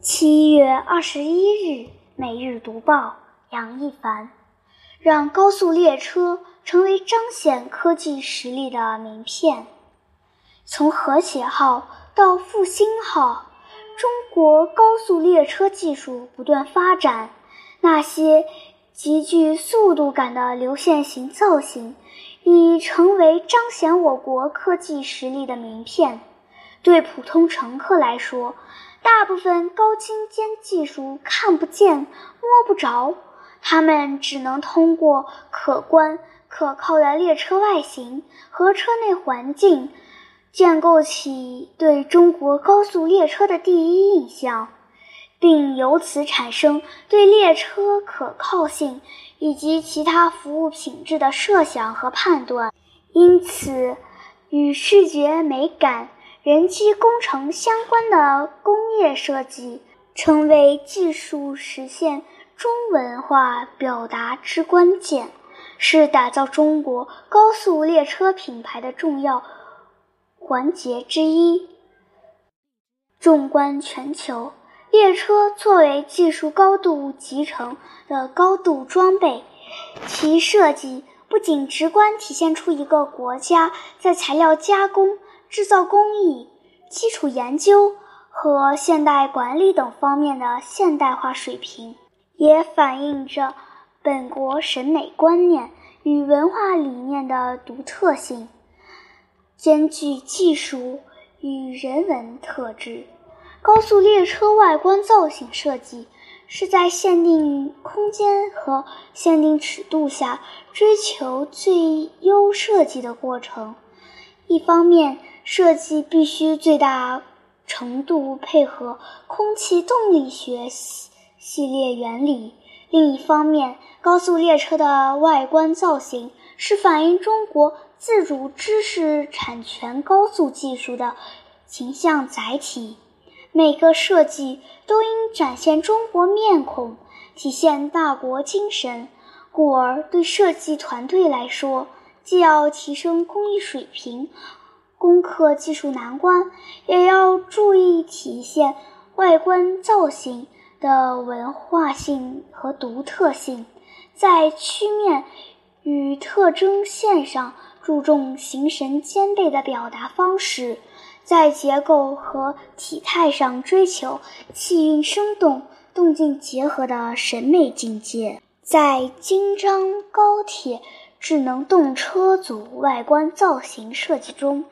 七月二十一日，《每日读报》杨一凡，让高速列车成为彰显科技实力的名片。从和谐号到复兴号，中国高速列车技术不断发展。那些极具速度感的流线型造型，已成为彰显我国科技实力的名片。对普通乘客来说，大部分高精尖技术看不见、摸不着，他们只能通过可观、可靠的列车外形和车内环境，建构起对中国高速列车的第一印象，并由此产生对列车可靠性以及其他服务品质的设想和判断。因此，与视觉美感。人机工程相关的工业设计，成为技术实现中文化表达之关键，是打造中国高速列车品牌的重要环节之一。纵观全球，列车作为技术高度集成的高度装备，其设计不仅直观体现出一个国家在材料加工。制造工艺、基础研究和现代管理等方面的现代化水平，也反映着本国审美观念与文化理念的独特性，兼具技术与人文特质。高速列车外观造型设计是在限定空间和限定尺度下追求最优设计的过程。一方面，设计必须最大程度配合空气动力学系系列原理；另一方面，高速列车的外观造型是反映中国自主知识产权高速技术的形象载体。每个设计都应展现中国面孔，体现大国精神。故而，对设计团队来说，既要提升工艺水平。攻克技术难关，也要注意体现外观造型的文化性和独特性，在曲面与特征线上注重形神兼备的表达方式，在结构和体态上追求气韵生动、动静结合的审美境界，在京张高铁。智能动车组外观造型设计中，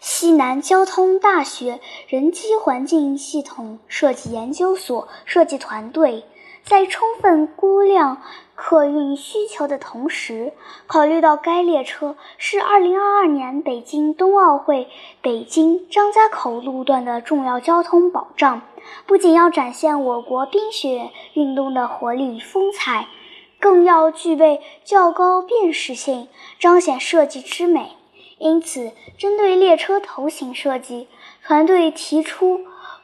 西南交通大学人机环境系统设计研究所设计团队在充分估量客运需求的同时，考虑到该列车是2022年北京冬奥会北京张家口路段的重要交通保障，不仅要展现我国冰雪运动的活力与风采。更要具备较高辨识性，彰显设计之美。因此，针对列车头型设计，团队提出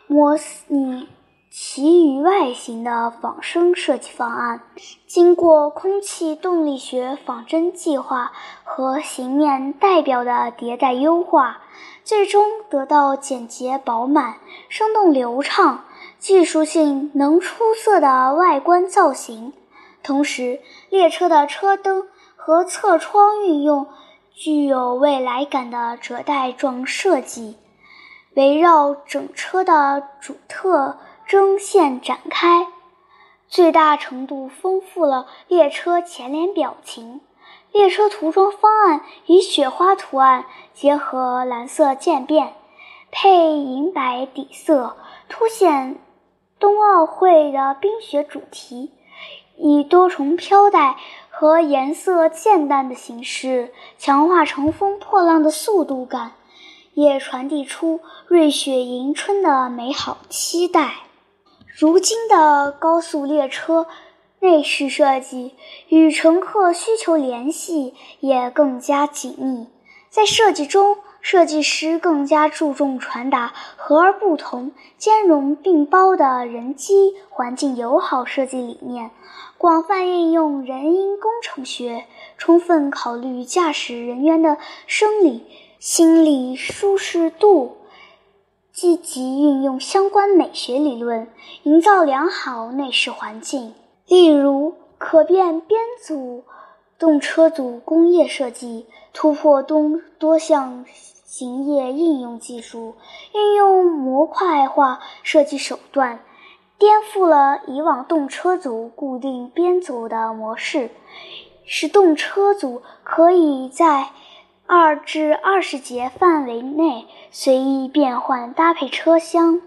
模拟其余外形的仿生设计方案。经过空气动力学仿真计划和形面代表的迭代优化，最终得到简洁饱满、生动流畅、技术性能出色的外观造型。同时，列车的车灯和侧窗运用具有未来感的折带状设计，围绕整车的主特征线展开，最大程度丰富了列车前脸表情。列车涂装方案以雪花图案结合蓝色渐变，配银白底色，凸显冬奥会的冰雪主题。以多重飘带和颜色渐淡的形式，强化乘风破浪的速度感，也传递出瑞雪迎春的美好期待。如今的高速列车内饰设计与乘客需求联系也更加紧密，在设计中。设计师更加注重传达和而不同、兼容并包的人机环境友好设计理念，广泛应用人因工程学，充分考虑驾驶人员的生理、心理舒适度，积极运用相关美学理论，营造良好内饰环境。例如，可变编组动车组工业设计突破多多项行业应用技术，运用模块化设计手段，颠覆了以往动车组固定编组的模式，使动车组可以在二至二十节范围内随意变换搭配车厢，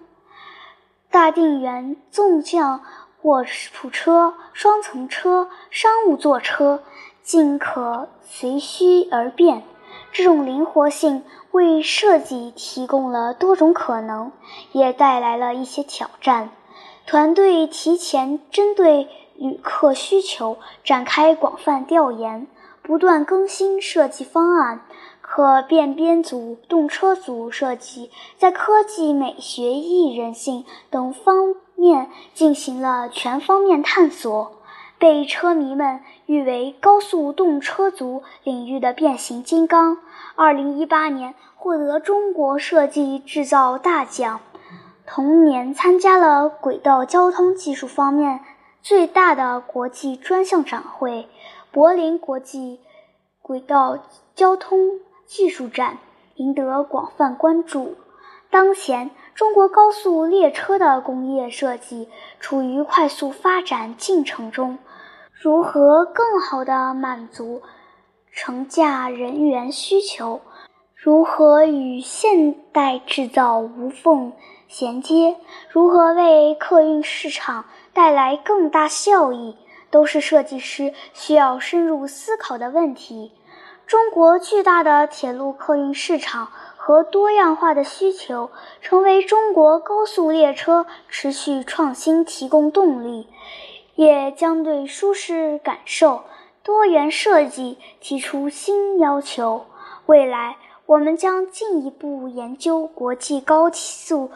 大定员纵向卧铺车、双层车、商务座车尽可随需而变。这种灵活性为设计提供了多种可能，也带来了一些挑战。团队提前针对旅客需求展开广泛调研。不断更新设计方案，可变编组动车组设计在科技、美学、易人性等方面进行了全方面探索，被车迷们誉为高速动车组领域的变形金刚。二零一八年获得中国设计制造大奖，同年参加了轨道交通技术方面最大的国际专项展会。柏林国际轨道交通技术展赢得广泛关注。当前，中国高速列车的工业设计处于快速发展进程中，如何更好地满足乘驾人员需求？如何与现代制造无缝衔接？如何为客运市场带来更大效益？都是设计师需要深入思考的问题。中国巨大的铁路客运市场和多样化的需求，成为中国高速列车持续创新提供动力，也将对舒适感受、多元设计提出新要求。未来，我们将进一步研究国际高速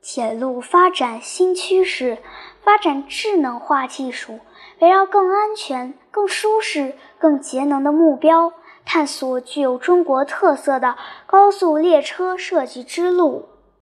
铁路发展新趋势，发展智能化技术。围绕更安全、更舒适、更节能的目标，探索具有中国特色的高速列车设计之路。